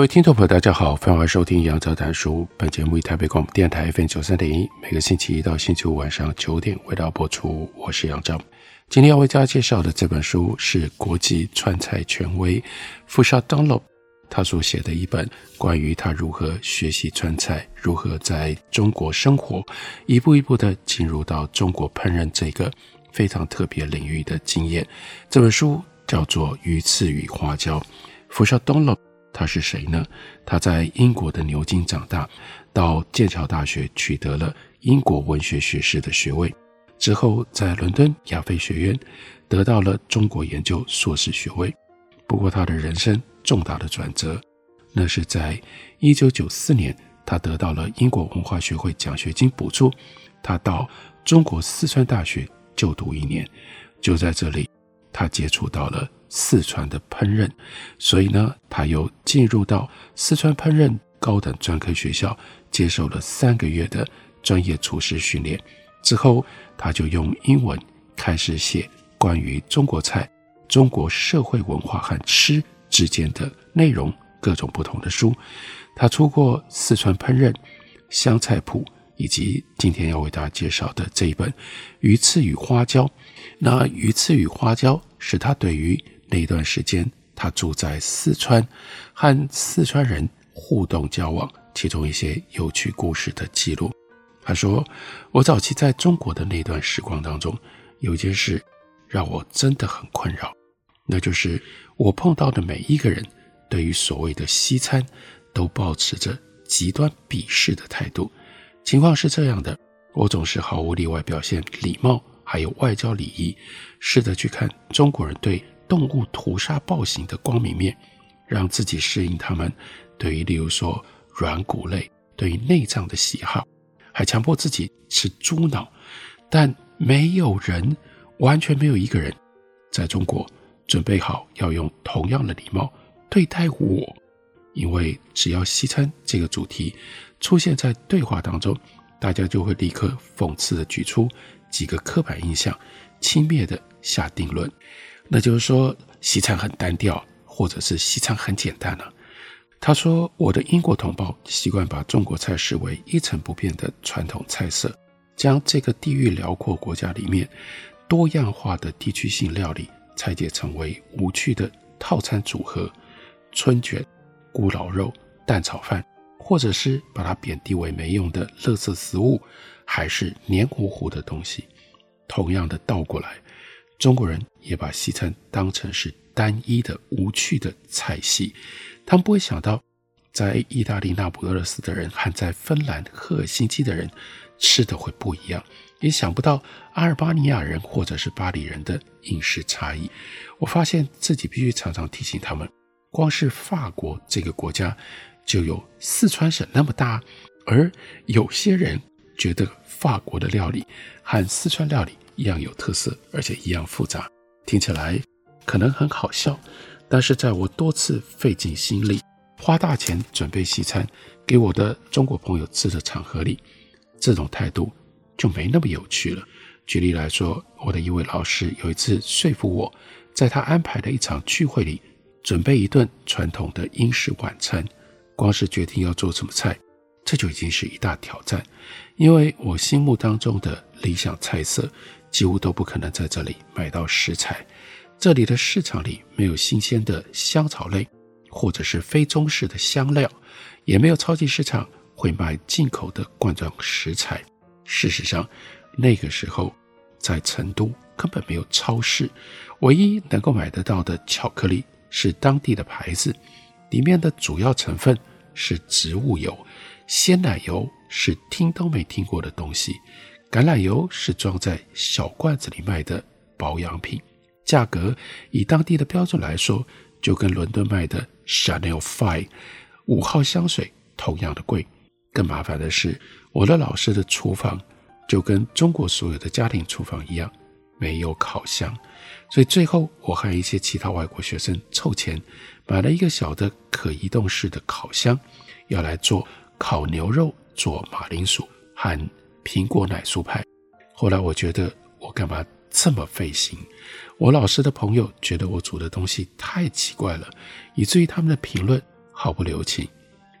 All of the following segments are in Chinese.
各位听众朋友，大家好，欢迎收听杨照谈书。本节目以台北广播电台 FM 九三点一，每个星期一到星期五晚上九点为大家播出。我是杨照。今天要为大家介绍的这本书是国际川菜权威 （Fusha Dunlop），他所写的一本关于他如何学习川菜，如何在中国生活，一步一步的进入到中国烹饪这个非常特别领域的经验。这本书叫做《鱼翅与花椒》（Fusha Dunlop）。他是谁呢？他在英国的牛津长大，到剑桥大学取得了英国文学学士的学位，之后在伦敦亚非学院得到了中国研究硕士学位。不过，他的人生重大的转折，那是在一九九四年，他得到了英国文化学会奖学金补助，他到中国四川大学就读一年，就在这里，他接触到了。四川的烹饪，所以呢，他又进入到四川烹饪高等专科学校，接受了三个月的专业厨师训练。之后，他就用英文开始写关于中国菜、中国社会文化和吃之间的内容，各种不同的书。他出过《四川烹饪》《湘菜谱》，以及今天要为大家介绍的这一本《鱼翅与花椒》。那《鱼翅与花椒》是他对于那段时间，他住在四川，和四川人互动交往，其中一些有趣故事的记录。他说：“我早期在中国的那段时光当中，有件事让我真的很困扰，那就是我碰到的每一个人，对于所谓的西餐，都保持着极端鄙视的态度。情况是这样的，我总是毫无例外表现礼貌，还有外交礼仪，试着去看中国人对。”动物屠杀暴行的光明面，让自己适应他们对于，例如说软骨类、对于内脏的喜好，还强迫自己吃猪脑。但没有人，完全没有一个人，在中国准备好要用同样的礼貌对待我，因为只要西餐这个主题出现在对话当中，大家就会立刻讽刺地举出几个刻板印象，轻蔑地下定论。那就是说，西餐很单调，或者是西餐很简单了啊。他说，我的英国同胞习惯把中国菜视为一成不变的传统菜色，将这个地域辽阔国家里面多样化的地区性料理拆解成为无趣的套餐组合，春卷、咕咾肉、蛋炒饭，或者是把它贬低为没用的垃圾食物，还是黏糊糊的东西。同样的倒过来。中国人也把西餐当成是单一的无趣的菜系，他们不会想到，在意大利那不勒斯的人和在芬兰赫尔辛基的人吃的会不一样，也想不到阿尔巴尼亚人或者是巴黎人的饮食差异。我发现自己必须常常提醒他们，光是法国这个国家就有四川省那么大，而有些人觉得法国的料理和四川料理。一样有特色，而且一样复杂，听起来可能很好笑，但是在我多次费尽心力、花大钱准备西餐给我的中国朋友吃的场合里，这种态度就没那么有趣了。举例来说，我的一位老师有一次说服我，在他安排的一场聚会里准备一顿传统的英式晚餐，光是决定要做什么菜，这就已经是一大挑战，因为我心目当中的理想菜色。几乎都不可能在这里买到食材，这里的市场里没有新鲜的香草类，或者是非中式的香料，也没有超级市场会卖进口的罐装食材。事实上，那个时候在成都根本没有超市，唯一能够买得到的巧克力是当地的牌子，里面的主要成分是植物油，鲜奶油是听都没听过的东西。橄榄油是装在小罐子里卖的保养品，价格以当地的标准来说，就跟伦敦卖的 Chanel Five 五号香水同样的贵。更麻烦的是，我的老师的厨房就跟中国所有的家庭厨房一样，没有烤箱。所以最后，我和一些其他外国学生凑钱买了一个小的可移动式的烤箱，要来做烤牛肉、做马铃薯和苹果奶酥派。后来我觉得，我干嘛这么费心？我老师的朋友觉得我煮的东西太奇怪了，以至于他们的评论毫不留情。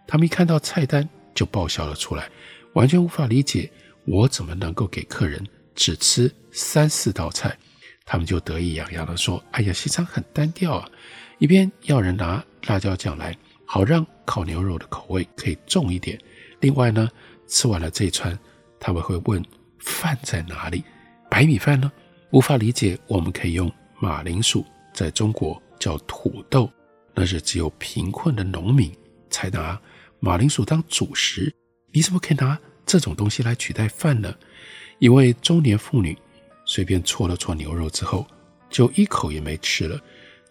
他们一看到菜单就爆笑了出来，完全无法理解我怎么能够给客人只吃三四道菜。他们就得意洋洋地说：“哎呀，西餐很单调啊！一边要人拿辣椒酱来，好让烤牛肉的口味可以重一点。另外呢，吃完了这一串，他们会问饭在哪里？白米饭呢？无法理解。我们可以用马铃薯，在中国叫土豆，那是只有贫困的农民才拿马铃薯当主食。你怎么可以拿这种东西来取代饭呢？一位中年妇女。”随便搓了搓牛肉之后，就一口也没吃了。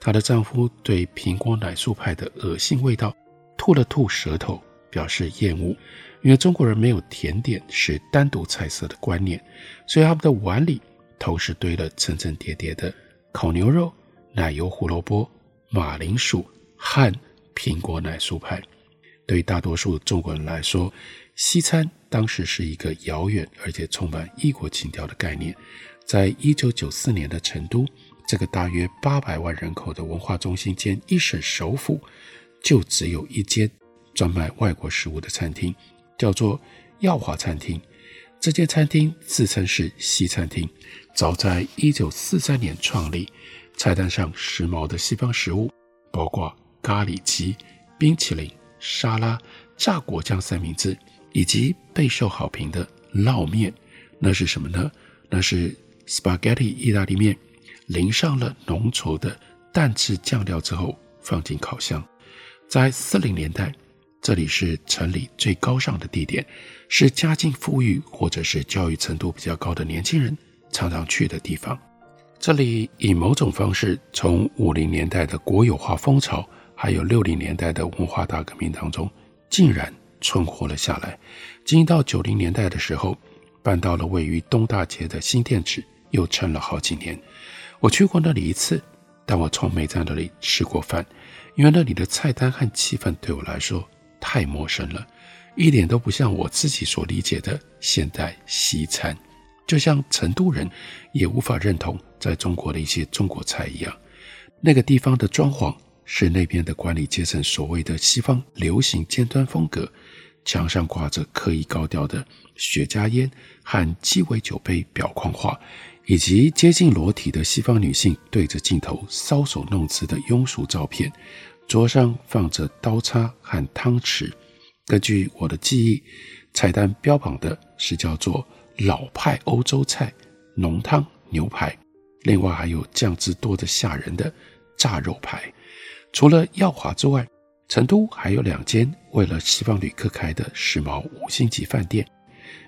她的丈夫对苹果奶酥派的恶心味道吐了吐舌头，表示厌恶。因为中国人没有甜点是单独菜色的观念，所以他们的碗里同时堆了层层叠叠的烤牛肉、奶油胡萝卜、马铃薯和苹果奶酥派。对大多数中国人来说，西餐当时是一个遥远而且充满异国情调的概念。在一九九四年的成都，这个大约八百万人口的文化中心兼一省首府，就只有一间专卖外国食物的餐厅，叫做耀华餐厅。这间餐厅自称是西餐厅，早在一九四三年创立。菜单上时髦的西方食物，包括咖喱鸡、冰淇淋、沙拉、炸果酱三明治，以及备受好评的烙面。那是什么呢？那是。Spaghetti 意大利面淋上了浓稠的蛋质酱料之后，放进烤箱。在四零年代，这里是城里最高尚的地点，是家境富裕或者是教育程度比较高的年轻人常常去的地方。这里以某种方式，从五零年代的国有化风潮，还有六零年代的文化大革命当中，竟然存活了下来。经到九零年代的时候，搬到了位于东大街的新店址。又撑了好几年，我去过那里一次，但我从没在那里吃过饭，因为那里的菜单和气氛对我来说太陌生了，一点都不像我自己所理解的现代西餐，就像成都人也无法认同在中国的一些中国菜一样。那个地方的装潢是那边的管理阶层所谓的西方流行尖端风格，墙上挂着刻意高调的雪茄烟和鸡尾酒杯裱框画。以及接近裸体的西方女性对着镜头搔首弄姿的庸俗照片，桌上放着刀叉和汤匙。根据我的记忆，菜单标榜的是叫做老派欧洲菜浓汤牛排，另外还有酱汁多得吓人的炸肉排。除了耀华之外，成都还有两间为了西方旅客开的时髦五星级饭店。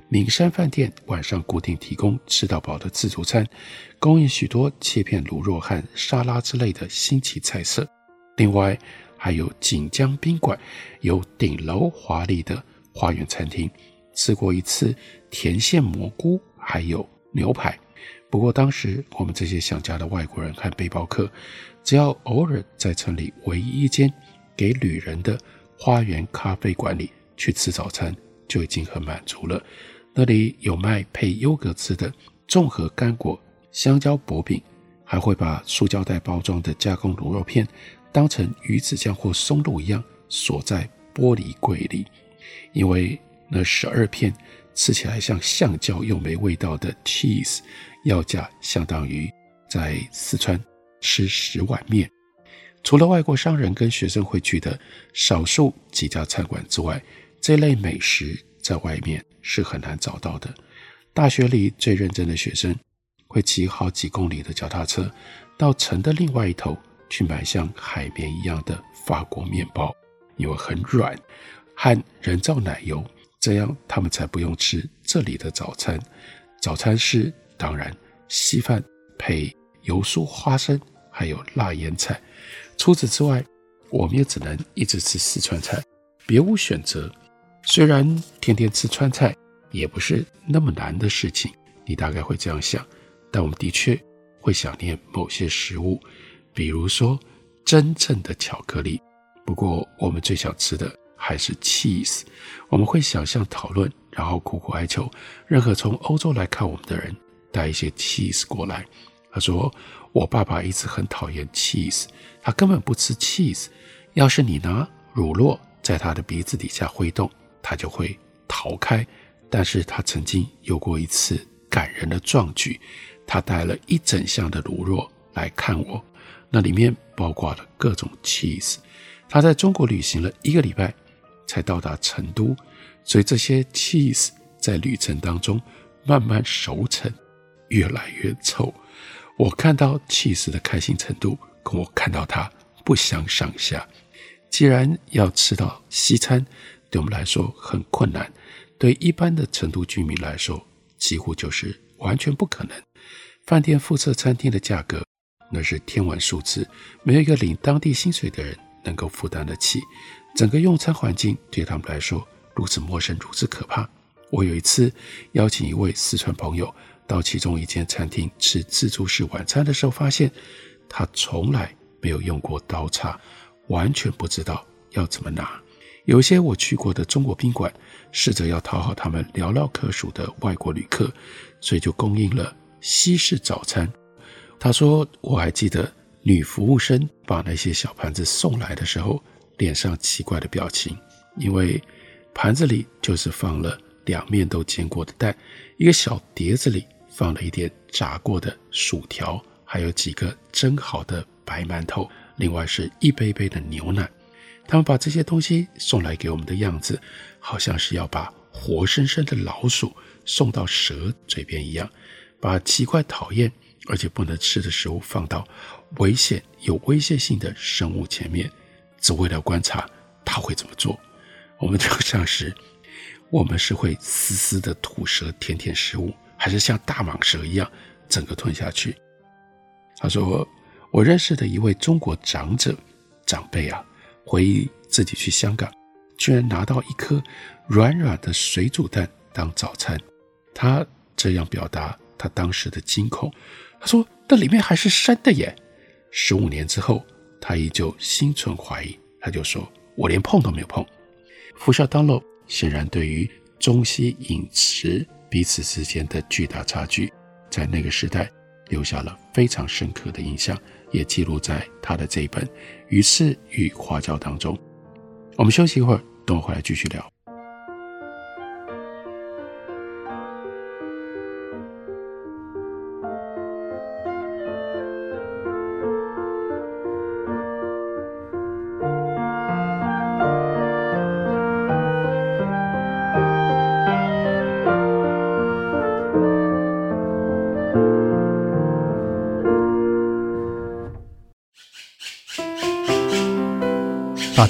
名山饭店晚上固定提供吃到饱的自助餐，供应许多切片卤肉和沙拉之类的新奇菜色。另外，还有锦江宾馆有顶楼华丽的花园餐厅，吃过一次甜馅蘑菇，还有牛排。不过当时我们这些想家的外国人和背包客，只要偶尔在城里唯一一间给旅人的花园咖啡馆里去吃早餐，就已经很满足了。那里有卖配优格吃的综合干果香蕉薄饼，还会把塑胶袋包装的加工卤肉片当成鱼子酱或松露一样锁在玻璃柜里，因为那十二片吃起来像橡胶又没味道的 cheese，要价相当于在四川吃十碗面。除了外国商人跟学生会去的少数几家餐馆之外，这类美食。在外面是很难找到的。大学里最认真的学生会骑好几公里的脚踏车，到城的另外一头去买像海绵一样的法国面包，因为很软，和人造奶油，这样他们才不用吃这里的早餐。早餐是当然稀饭配油酥花生，还有辣腌菜。除此之外，我们也只能一直吃四川菜，别无选择。虽然天天吃川菜也不是那么难的事情，你大概会这样想，但我们的确会想念某些食物，比如说真正的巧克力。不过，我们最想吃的还是 cheese。我们会想象讨论，然后苦苦哀求任何从欧洲来看我们的人带一些 cheese 过来。他说：“我爸爸一直很讨厌 cheese，他根本不吃 cheese。要是你拿乳酪在他的鼻子底下挥动，他就会逃开。但是他曾经有过一次感人的壮举，他带了一整箱的乳酪来看我，那里面包括了各种 cheese。他在中国旅行了一个礼拜，才到达成都，所以这些 cheese 在旅程当中慢慢熟成，越来越臭。”我看到 cheese 的开心程度，跟我看到它不相上下。既然要吃到西餐，对我们来说很困难，对一般的成都居民来说，几乎就是完全不可能。饭店附设餐厅的价格，那是天文数字，没有一个领当地薪水的人能够负担得起。整个用餐环境对他们来说如此陌生，如此可怕。我有一次邀请一位四川朋友。到其中一间餐厅吃自助式晚餐的时候，发现他从来没有用过刀叉，完全不知道要怎么拿。有些我去过的中国宾馆，试着要讨好他们寥寥可数的外国旅客，所以就供应了西式早餐。他说：“我还记得女服务生把那些小盘子送来的时候，脸上奇怪的表情，因为盘子里就是放了两面都煎过的蛋，一个小碟子里。”放了一点炸过的薯条，还有几个蒸好的白馒头，另外是一杯杯的牛奶。他们把这些东西送来给我们的样子，好像是要把活生生的老鼠送到蛇嘴边一样，把奇怪讨厌而且不能吃的食物放到危险有威胁性的生物前面，只为了观察它会怎么做。我们就像是，我们是会死死的吐舌舔舔食物。还是像大蟒蛇一样整个吞下去。他说：“我认识的一位中国长者长辈啊，回忆自己去香港，居然拿到一颗软软的水煮蛋当早餐。他这样表达他当时的惊恐。他说：‘那里面还是生的耶！’十五年之后，他依旧心存怀疑。他就说：‘我连碰都没有碰。’福孝当路显然对于中西饮食。”彼此之间的巨大差距，在那个时代留下了非常深刻的印象，也记录在他的这一本《鱼翅与花椒》当中。我们休息一会儿，等我回来继续聊。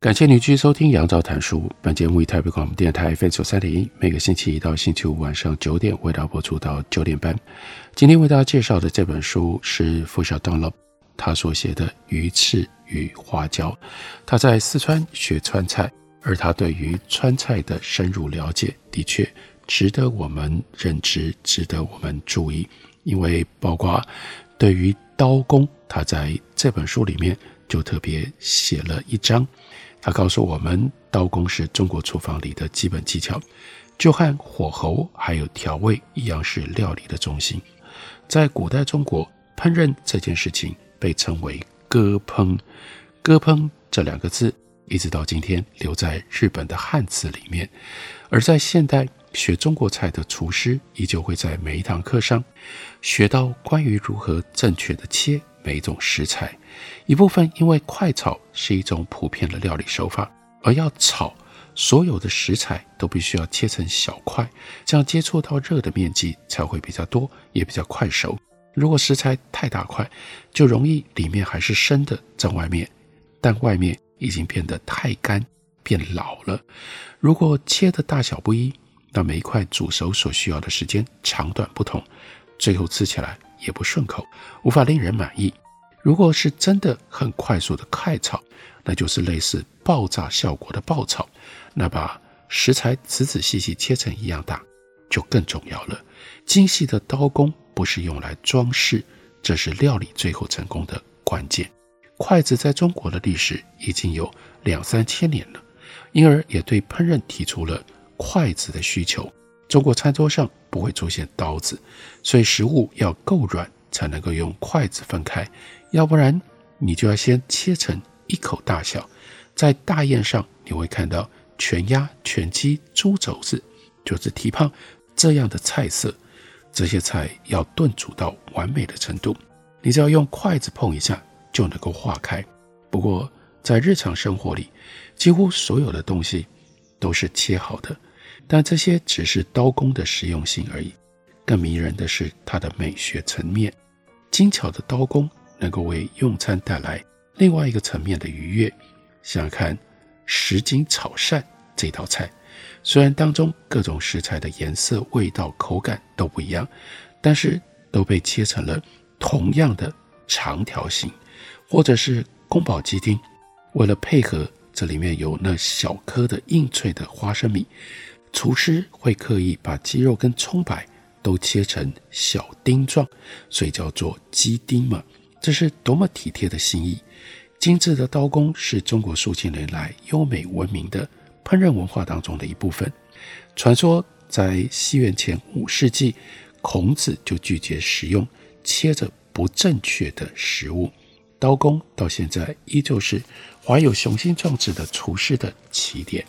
感谢您继续收听《杨照谈书》。本节目以台北广播电台 FM 九三点一，每个星期一到星期五晚上九点为大家播出到九点半。今天为大家介绍的这本书是福孝 Dunlop 他所写的《鱼翅与花椒》。他在四川学川菜，而他对于川菜的深入了解，的确值得我们认知，值得我们注意。因为包括对于刀工，他在这本书里面就特别写了一章。他告诉我们，刀工是中国厨房里的基本技巧，就和火候还有调味一样，是料理的中心。在古代中国，烹饪这件事情被称为“割烹”，“割烹”这两个字一直到今天留在日本的汉字里面。而在现代学中国菜的厨师，依旧会在每一堂课上学到关于如何正确的切每一种食材。一部分因为快炒是一种普遍的料理手法，而要炒。所有的食材都必须要切成小块，这样接触到热的面积才会比较多，也比较快熟。如果食材太大块，就容易里面还是生的在外面，但外面已经变得太干，变老了。如果切的大小不一，那每一块煮熟所需要的时间长短不同，最后吃起来也不顺口，无法令人满意。如果是真的很快速的快炒，那就是类似爆炸效果的爆炒。那把食材仔仔细细切成一样大，就更重要了。精细的刀工不是用来装饰，这是料理最后成功的关键。筷子在中国的历史已经有两三千年了，因而也对烹饪提出了筷子的需求。中国餐桌上不会出现刀子，所以食物要够软才能够用筷子分开，要不然你就要先切成一口大小。在大宴上你会看到。全鸭、全鸡、猪肘子，就是蹄膀这样的菜色。这些菜要炖煮到完美的程度，你只要用筷子碰一下就能够化开。不过在日常生活里，几乎所有的东西都是切好的，但这些只是刀工的实用性而已。更迷人的是它的美学层面，精巧的刀工能够为用餐带来另外一个层面的愉悦。想想看，什锦炒鳝。这道菜虽然当中各种食材的颜色、味道、口感都不一样，但是都被切成了同样的长条形，或者是宫保鸡丁。为了配合这里面有那小颗的硬脆的花生米，厨师会刻意把鸡肉跟葱白都切成小丁状，所以叫做鸡丁嘛。这是多么体贴的心意！精致的刀工是中国数千年来优美文明的。烹饪文化当中的一部分。传说在西元前五世纪，孔子就拒绝食用切着不正确的食物。刀工到现在依旧是怀有雄心壮志的厨师的起点。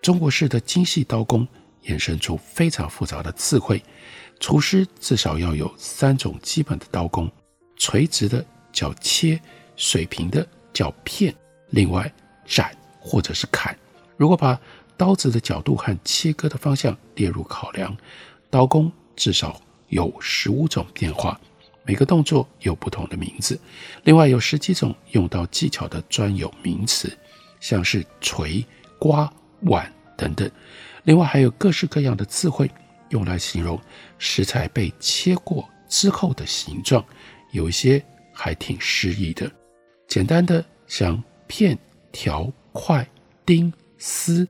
中国式的精细刀工衍生出非常复杂的智慧。厨师至少要有三种基本的刀工：垂直的叫切，水平的叫片，另外斩或者是砍。如果把刀子的角度和切割的方向列入考量，刀工至少有十五种变化，每个动作有不同的名字。另外有十几种用刀技巧的专有名词，像是锤、刮、碗等等。另外还有各式各样的词汇用来形容食材被切过之后的形状，有一些还挺诗意的。简单的像片、条、块、丁。丝，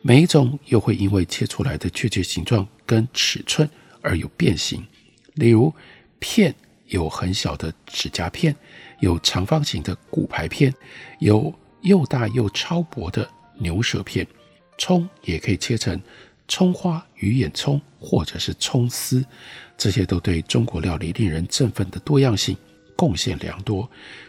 每一种又会因为切出来的确切形状跟尺寸而有变形。例如，片有很小的指甲片，有长方形的骨牌片，有又大又超薄的牛舌片。葱也可以切成葱花、鱼眼葱或者是葱丝，这些都对中国料理令人振奋的多样性贡献良多。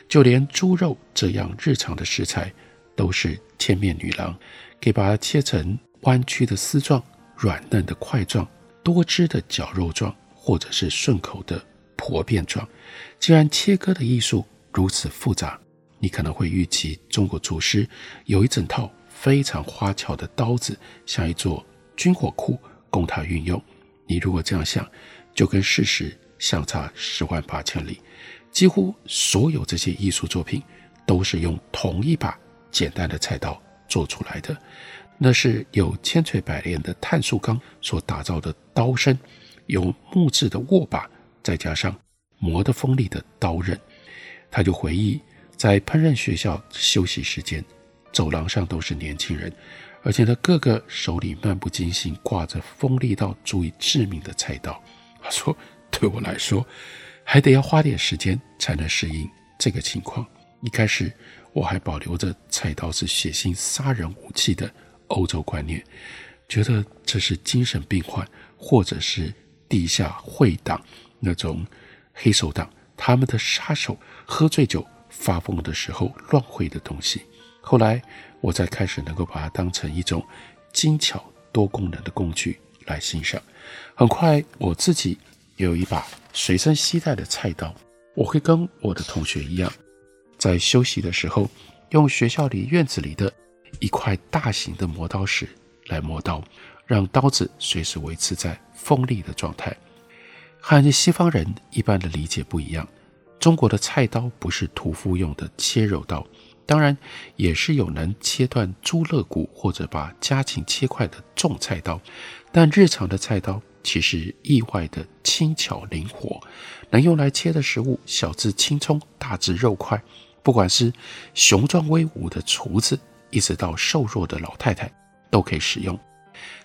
就连猪肉这样日常的食材，都是千面女郎，可以把它切成弯曲的丝状、软嫩的块状、多汁的绞肉状，或者是顺口的婆片状。既然切割的艺术如此复杂，你可能会预期中国厨师有一整套非常花巧的刀子，像一座军火库供他运用。你如果这样想，就跟事实相差十万八千里。几乎所有这些艺术作品都是用同一把。简单的菜刀做出来的，那是有千锤百炼的碳素钢所打造的刀身，有木质的握把，再加上磨得锋利的刀刃。他就回忆，在烹饪学校休息时间，走廊上都是年轻人，而且他个个手里漫不经心挂着锋利到足以致命的菜刀。他说：“对我来说，还得要花点时间才能适应这个情况。一开始。”我还保留着菜刀是血腥杀人武器的欧洲观念，觉得这是精神病患或者是地下会党那种黑手党他们的杀手喝醉酒发疯的时候乱挥的东西。后来我才开始能够把它当成一种精巧多功能的工具来欣赏。很快我自己也有一把随身携带的菜刀，我会跟我的同学一样，在休息的时候用学校里院子里的一块大型的磨刀石来磨刀。让刀子随时维持在锋利的状态。和西方人一般的理解不一样，中国的菜刀不是屠夫用的切肉刀，当然也是有能切断猪肋骨或者把家禽切块的重菜刀，但日常的菜刀其实意外的轻巧灵活，能用来切的食物，小至青葱，大至肉块，不管是雄壮威武的厨子，一直到瘦弱的老太太，都可以使用。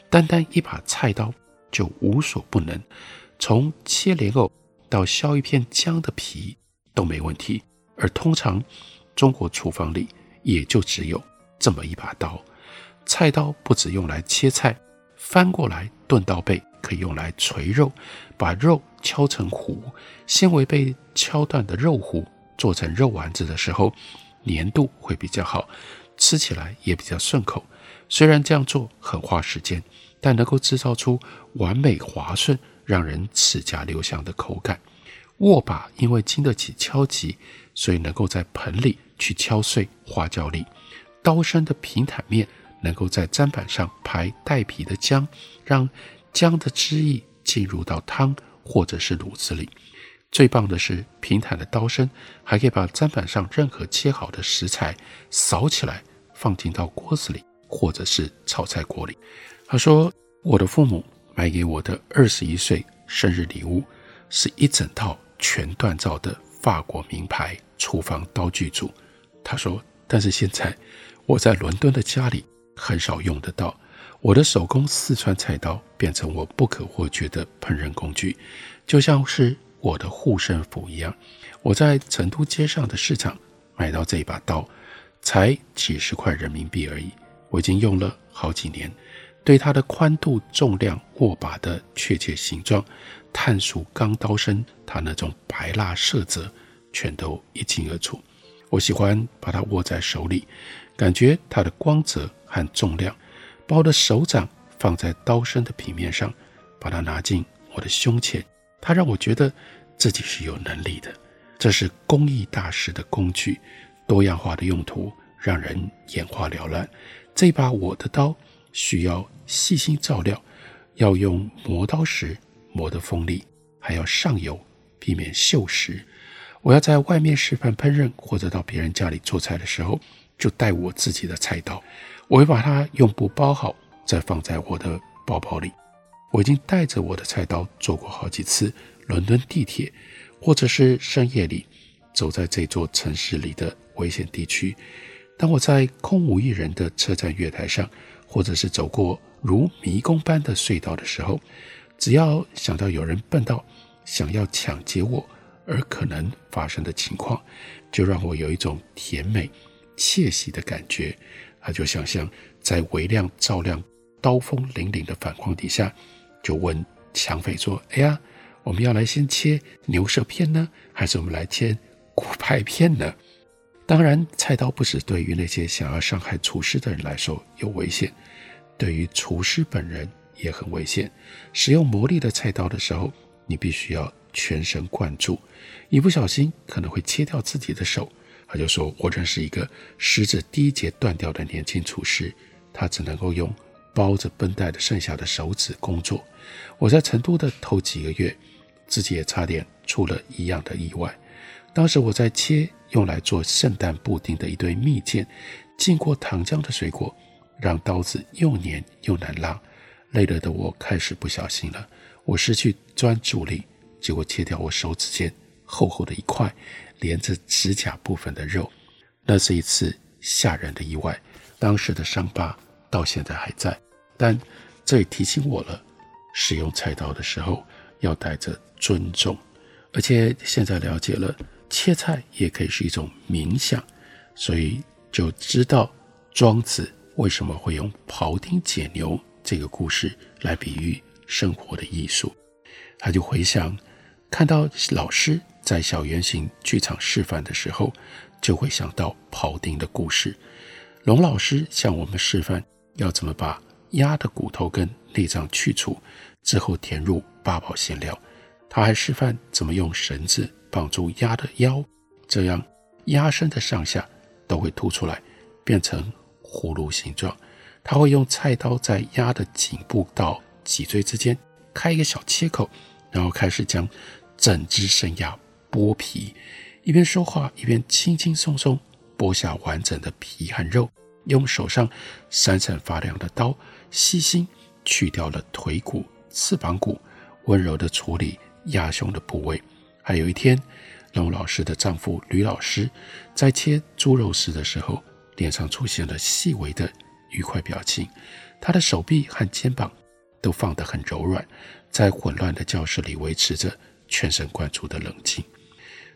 单单一把菜刀就无所不能，从切莲藕到削一片姜的皮都没问题。而通常中国厨房里也就只有这么一把刀。菜刀不只用来切菜，翻过来钝刀背可以用来锤肉，把肉敲成糊。纤维被敲断的肉糊做成肉丸子的时候，粘度会比较好，吃起来也比较顺口。虽然这样做很花时间。但能够制造出完美滑顺、让人齿颊留香的口感。握把因为经得起敲击，所以能够在盆里去敲碎花椒粒。刀身的平坦面能够在砧板上排带皮的姜，让姜的汁液进入到汤或者是卤子里。最棒的是，平坦的刀身还可以把砧板上任何切好的食材扫起来，放进到锅子里或者是炒菜锅里。他说：“我的父母买给我的二十一岁生日礼物是一整套全锻造的法国名牌厨房刀具组。”他说：“但是现在我在伦敦的家里很少用得到，我的手工四川菜刀变成我不可或缺的烹饪工具，就像是我的护身符一样。我在成都街上的市场买到这一把刀，才几十块人民币而已，我已经用了好几年。”对它的宽度、重量、握把的确切形状、碳素钢刀身，它那种白蜡色泽，全都一清二楚。我喜欢把它握在手里，感觉它的光泽和重量。把我的手掌放在刀身的平面上，把它拿进我的胸前，它让我觉得自己是有能力的。这是工艺大师的工具，多样化的用途让人眼花缭乱。这把我的刀。需要细心照料，要用磨刀石磨得锋利，还要上油，避免锈蚀。我要在外面示范烹饪，或者到别人家里做菜的时候，就带我自己的菜刀。我会把它用布包好，再放在我的包包里。我已经带着我的菜刀坐过好几次伦敦地铁，或者是深夜里走在这座城市里的危险地区。当我在空无一人的车站月台上，或者是走过如迷宫般的隧道的时候，只要想到有人笨到想要抢劫我而可能发生的情况，就让我有一种甜美窃喜的感觉。他就想象在微亮照亮、刀锋凛凛的反光底下，就问抢匪说：“哎呀，我们要来先切牛舌片呢，还是我们来切骨牌片呢？”当然，菜刀不止对于那些想要伤害厨师的人来说有危险，对于厨师本人也很危险。使用魔力的菜刀的时候，你必须要全神贯注，一不小心可能会切掉自己的手。他就说：“我认识一个食指第一节断掉的年轻厨师，他只能够用包着绷带的剩下的手指工作。我在成都的头几个月，自己也差点出了一样的意外。当时我在切。”用来做圣诞布丁的一堆蜜饯，浸过糖浆的水果，让刀子又黏又难拉。累了的我开始不小心了，我失去专注力，结果切掉我手指间厚厚的一块连着指甲部分的肉。那是一次吓人的意外，当时的伤疤到现在还在。但这也提醒我了，使用菜刀的时候要带着尊重，而且现在了解了。切菜也可以是一种冥想，所以就知道庄子为什么会用庖丁解牛这个故事来比喻生活的艺术。他就回想看到老师在小圆形剧场示范的时候，就会想到庖丁的故事。龙老师向我们示范要怎么把鸭的骨头跟内脏去除之后填入八宝馅料。他还示范怎么用绳子绑住鸭的腰，这样鸭身的上下都会凸出来，变成葫芦形状。他会用菜刀在鸭的颈部到脊椎之间开一个小切口，然后开始将整只生鸭剥皮。一边说话，一边轻轻松松剥下完整的皮和肉，用手上闪闪发亮的刀，细心去掉了腿骨、翅膀骨，温柔地处理鸭胸的部位。还有一天，龙老师的丈夫吕老师在切猪肉丝的时候，脸上出现了细微的愉快表情，他的手臂和肩膀都放得很柔软，在混乱的教室里维持着全神贯注的冷静。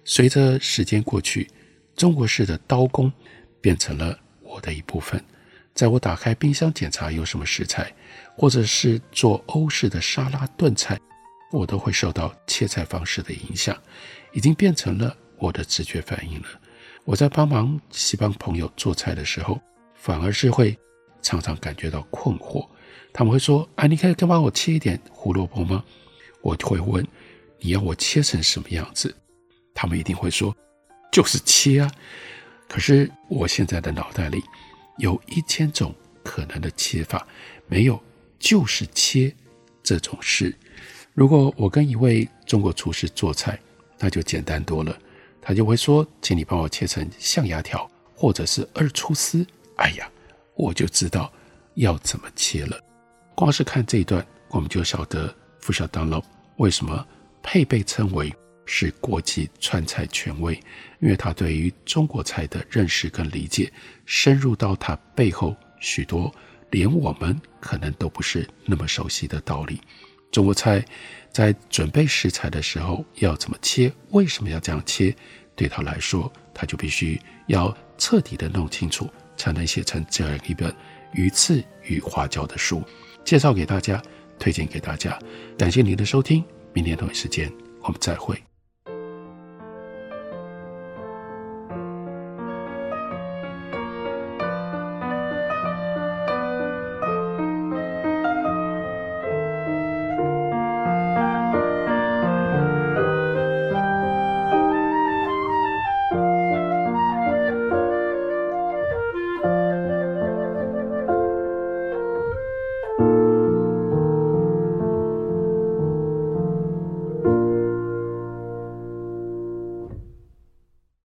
随着时间过去，中国式的刀工变成了我的一部分。在我打开冰箱检查有什么食材，或者是做欧式的沙拉炖菜，我都会受到切菜方式的影响，已经变成了我的直觉反应了。我在帮忙西方朋友做菜的时候，反而是会常常感觉到困惑。他们会说：“啊，你可以帮我切一点胡萝卜吗？”我就会问：“你要我切成什么样子？”他们一定会说，就是切啊！可是我现在的脑袋里有一千种可能的切法，没有就是切这种事。如果我跟一位中国厨师做菜，那就简单多了。他就会说，请你帮我切成象牙条，或者是二粗丝。哎呀，我就知道要怎么切了。光是看这一段，我们就晓得福小当劳为什么配被称为。是国际川菜权威，因为他对于中国菜的认识跟理解，深入到他背后许多连我们可能都不是那么熟悉的道理。中国菜在准备食材的时候要怎么切，为什么要这样切，对他来说，他就必须要彻底的弄清楚，才能写成这样一本鱼刺与花椒的书，介绍给大家，推荐给大家。感谢您的收听，明天同一时间我们再会。